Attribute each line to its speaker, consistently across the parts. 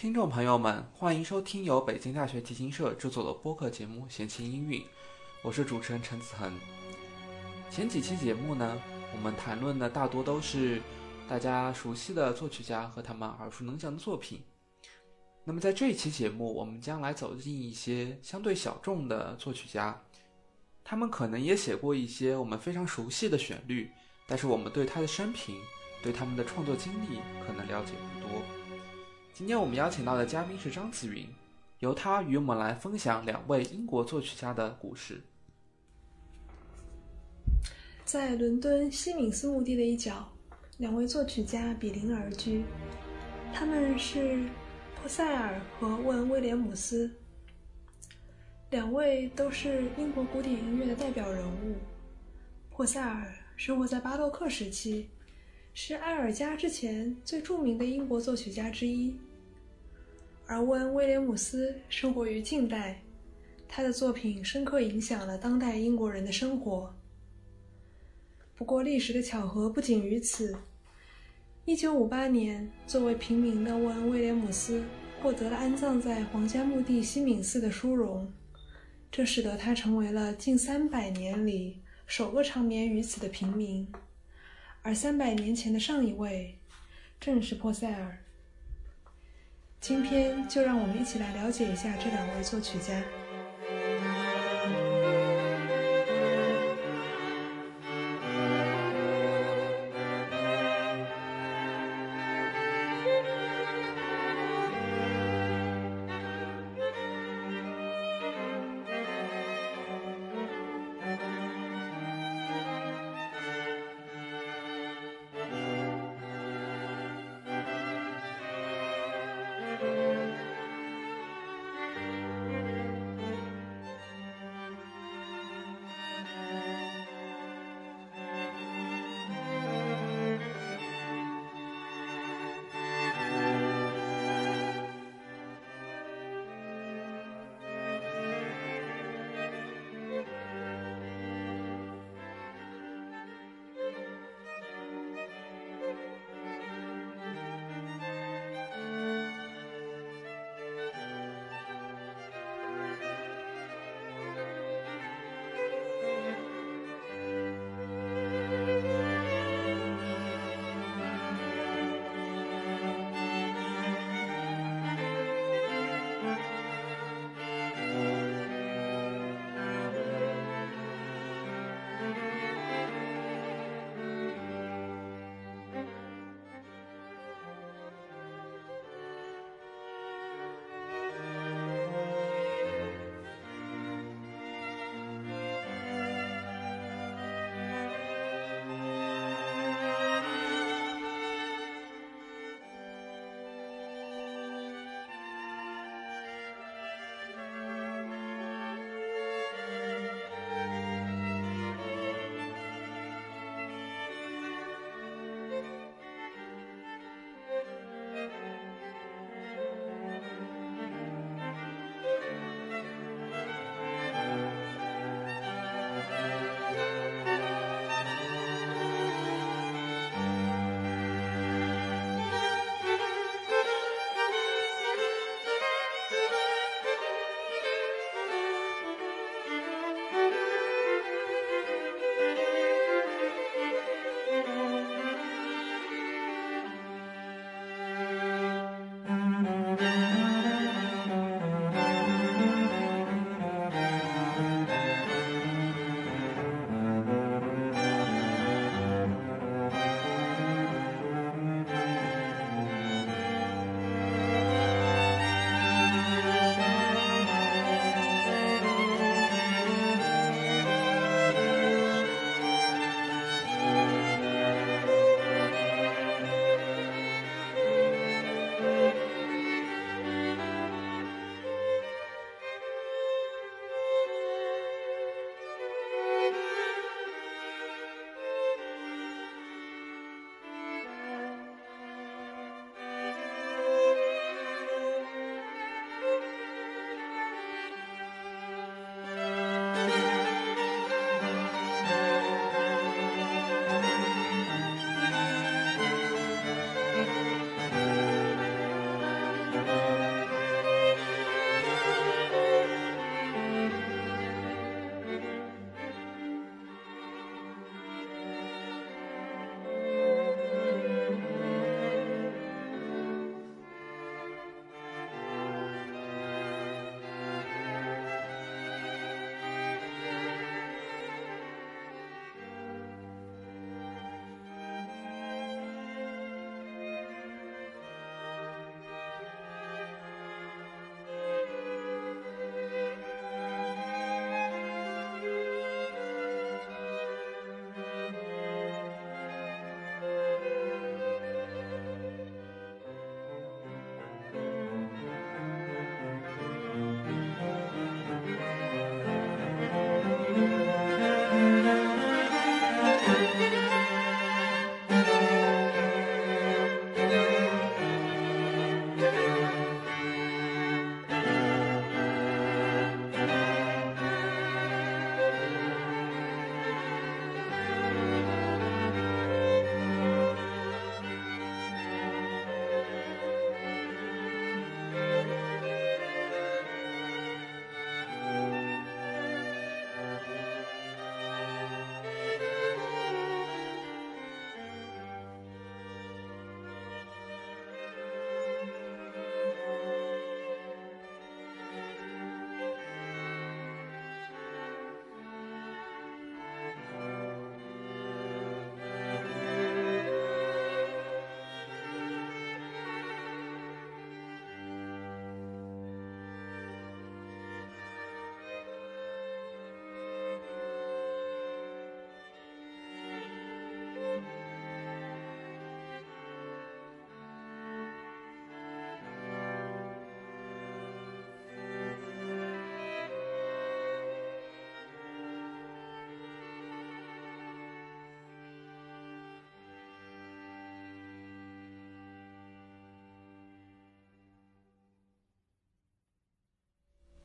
Speaker 1: 听众朋友们，欢迎收听由北京大学提琴社制作的播客节目《闲情音韵》，我是主持人陈子恒。前几期节目呢，我们谈论的大多都是大家熟悉的作曲家和他们耳熟能详的作品。那么在这一期节目，我们将来走进一些相对小众的作曲家，他们可能也写过一些我们非常熟悉的旋律，但是我们对他的生平、对他们的创作经历可能了解不多。今天我们邀请到的嘉宾是张子云，由他与我们来分享两位英国作曲家的故事。
Speaker 2: 在伦敦西敏寺墓地的一角，两位作曲家比邻而居，他们是珀塞尔和沃恩·威廉姆斯。两位都是英国古典音乐的代表人物。珀塞尔生活在巴洛克时期，是埃尔加之前最著名的英国作曲家之一。而沃恩·威廉姆斯生活于近代，他的作品深刻影响了当代英国人的生活。不过，历史的巧合不仅于此。1958年，作为平民的沃恩·威廉姆斯获得了安葬在皇家墓地西敏寺的殊荣，这使得他成为了近三百年里首个长眠于此的平民。而三百年前的上一位，正是珀塞尔。今天就让我们一起来了解一下这两位作曲家。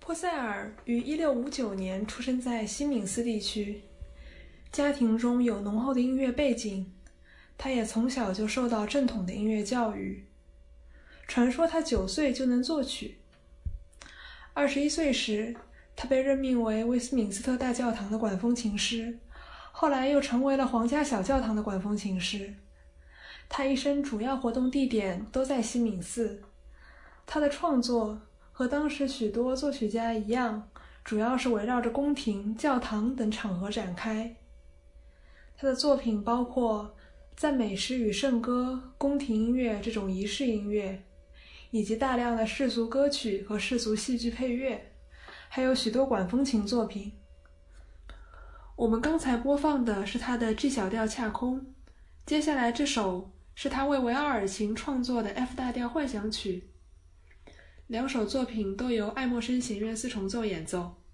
Speaker 2: 珀塞尔于1659年出生在西敏斯地区，家庭中有浓厚的音乐背景，他也从小就受到正统的音乐教育。传说他九岁就能作曲。二十一岁时，他被任命为威斯敏斯特大教堂的管风琴师，后来又成为了皇家小教堂的管风琴师。他一生主要活动地点都在西敏寺。他的创作和当时许多作曲家一样，主要是围绕着宫廷、教堂等场合展开。他的作品包括赞美诗与圣歌、宫廷音乐这种仪式音乐，以及大量的世俗歌曲和世俗戏剧配乐，还有许多管风琴作品。我们刚才播放的是他的 G 小调恰空，接下来这首是他为维奥尔琴创作的 F 大调幻想曲。两首作品都由爱默生弦乐四重奏演奏。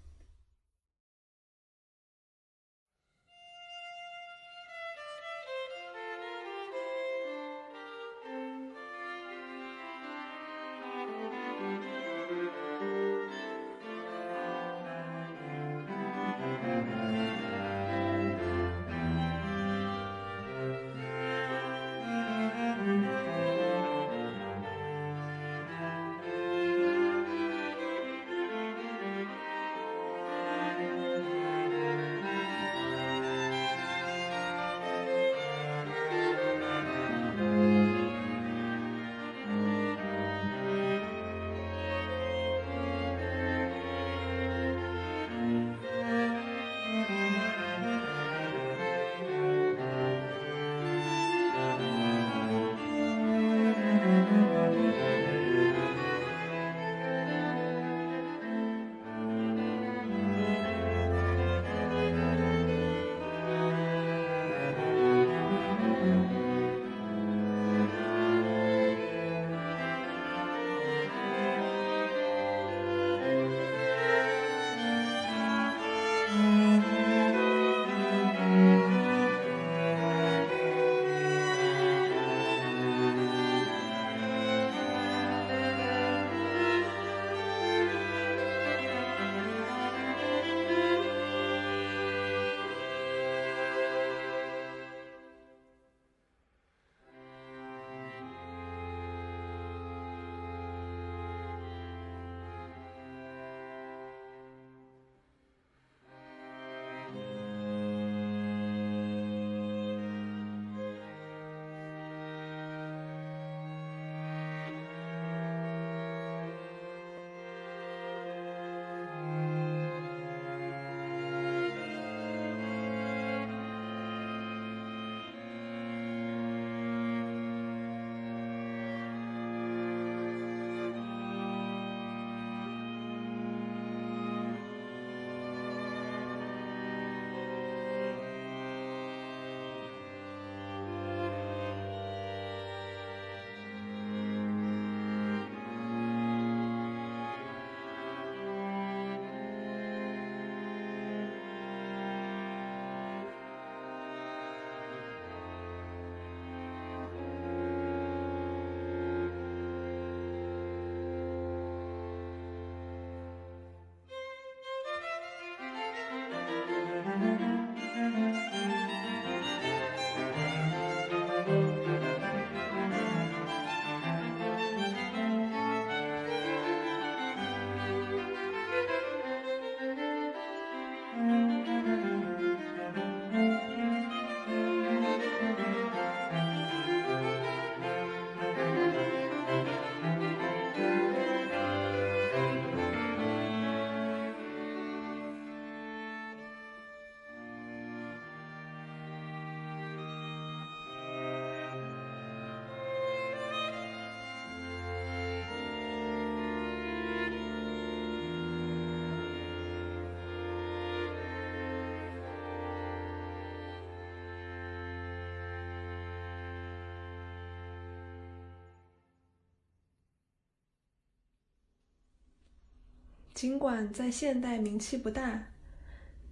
Speaker 2: 尽管在现代名气不大，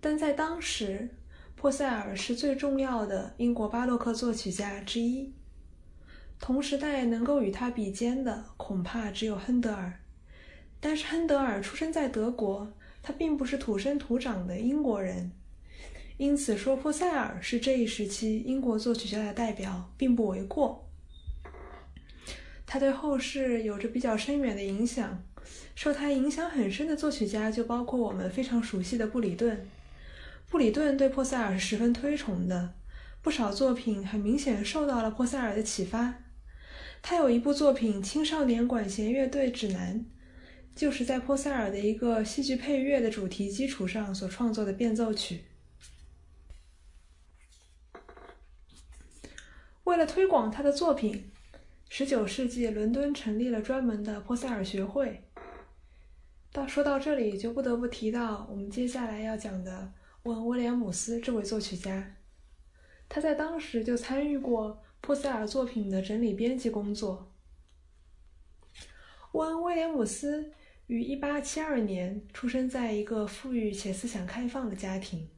Speaker 2: 但在当时，珀塞尔是最重要的英国巴洛克作曲家之一。同时代能够与他比肩的，恐怕只有亨德尔。但是亨德尔出生在德国，他并不是土生土长的英国人，因此说珀塞尔是这一时期英国作曲家的代表，并不为过。他对后世有着比较深远的影响，受他影响很深的作曲家就包括我们非常熟悉的布里顿。布里顿对珀塞尔是十分推崇的，不少作品很明显受到了珀塞尔的启发。他有一部作品《青少年管弦乐队指南》，就是在珀塞尔的一个戏剧配乐的主题基础上所创作的变奏曲。为了推广他的作品。十九世纪，伦敦成立了专门的珀塞尔学会。到说到这里，就不得不提到我们接下来要讲的沃恩·威廉姆斯这位作曲家。他在当时就参与过波塞尔作品的整理编辑工作。沃恩·威廉姆斯于一八七二年出生在一个富裕且思想开放的家庭。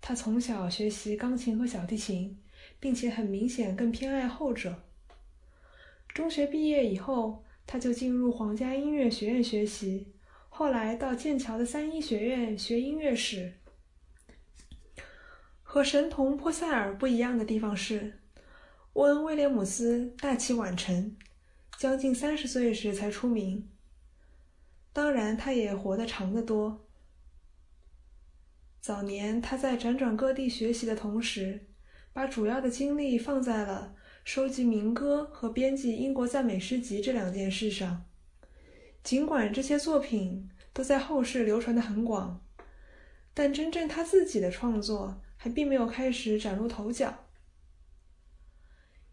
Speaker 2: 他从小学习钢琴和小提琴，并且很明显更偏爱后者。中学毕业以后，他就进入皇家音乐学院学习，后来到剑桥的三一学院学音乐史。和神童波塞尔不一样的地方是，沃恩·威廉姆斯大器晚成，将近三十岁时才出名。当然，他也活得长得多。早年他在辗转各地学习的同时，把主要的精力放在了。收集民歌和编辑英国赞美诗集这两件事上，尽管这些作品都在后世流传的很广，但真正他自己的创作还并没有开始崭露头角。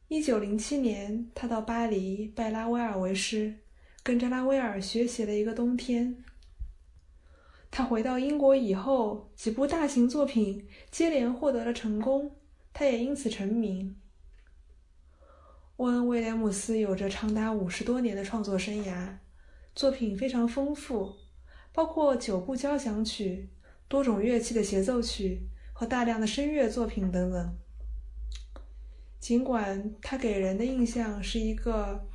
Speaker 2: 一九零七年，他到巴黎拜拉威尔为师，跟着拉威尔学习了一个冬天。他回到英国以后，几部大型作品接连获得了成功，他也因此成名。沃恩·威廉姆斯有着长达五十多年的创作生涯，作品非常丰富，包括九部交响曲、多种乐器的协奏曲和大量的声乐作品等等。尽管他给人的印象是一个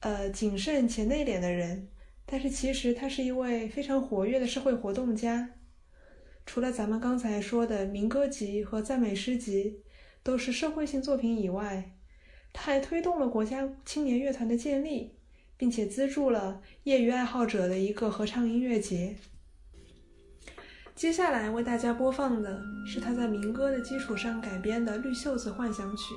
Speaker 2: 呃谨慎且内敛的人，但是其实他是一位非常活跃的社会活动家。除了咱们刚才说的民歌集和赞美诗集都是社会性作品以外，他还推动了国家青年乐团的建立，并且资助了业余爱好者的一个合唱音乐节。接下来为大家播放的是他在民歌的基础上改编的《绿袖子幻想曲》。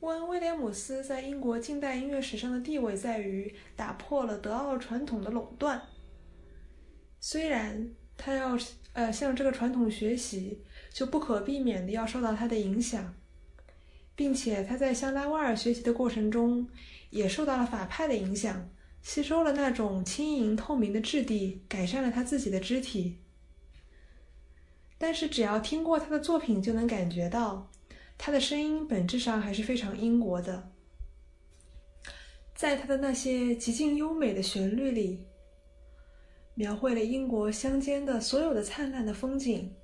Speaker 2: 沃恩·威廉姆斯在英国近代音乐史上的地位在于打破了德奥传统的垄断。虽然他要呃向这个传统学习，就不可避免的要受到他的影响，并且他在向拉威尔学习的过程中，也受到了法派的影响，吸收了那种轻盈透明的质地，改善了他自己的肢体。但是只要听过他的作品，就能感觉到。他的声音本质上还是非常英国的，在他的那些极尽优美的旋律里，描绘了英国乡间的所有的灿烂的风景，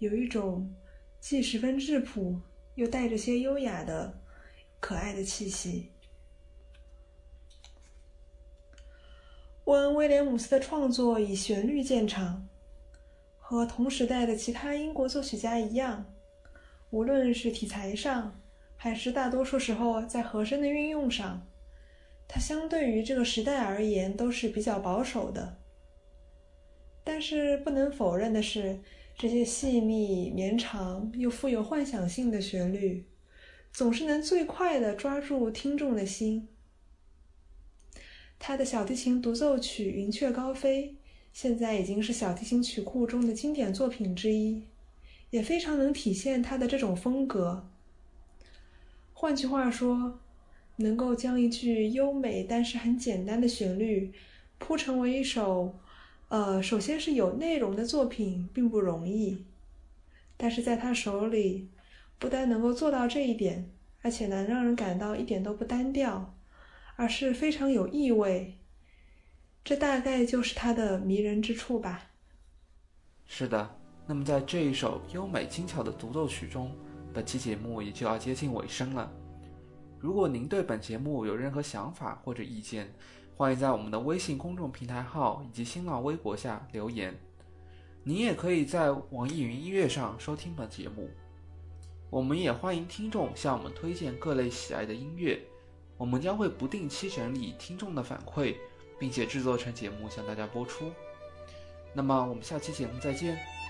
Speaker 2: 有一种既十分质朴又带着些优雅的可爱的气息。沃恩·威廉姆斯的创作以旋律见长，和同时代的其他英国作曲家一样。无论是题材上，还是大多数时候在和声的运用上，它相对于这个时代而言都是比较保守的。但是不能否认的是，这些细密、绵长又富有幻想性的旋律，总是能最快的抓住听众的心。他的小提琴独奏曲《云雀高飞》，现在已经是小提琴曲库中的经典作品之一。也非常能体现他的这种风格。换句话说，能够将一句优美但是很简单的旋律铺成为一首，呃，首先是有内容的作品，并不容易。但是在他手里，不但能够做到这一点，而且能让人感到一点都不单调，而是非常有意味。这大概就是他的迷人之处吧。
Speaker 1: 是的。那么，在这一首优美精巧的独奏曲中，本期节目也就要接近尾声了。如果您对本节目有任何想法或者意见，欢迎在我们的微信公众平台号以及新浪微博下留言。您也可以在网易云音乐上收听本节目。我们也欢迎听众向我们推荐各类喜爱的音乐，我们将会不定期整理听众的反馈，并且制作成节目向大家播出。那么，我们下期节目再见。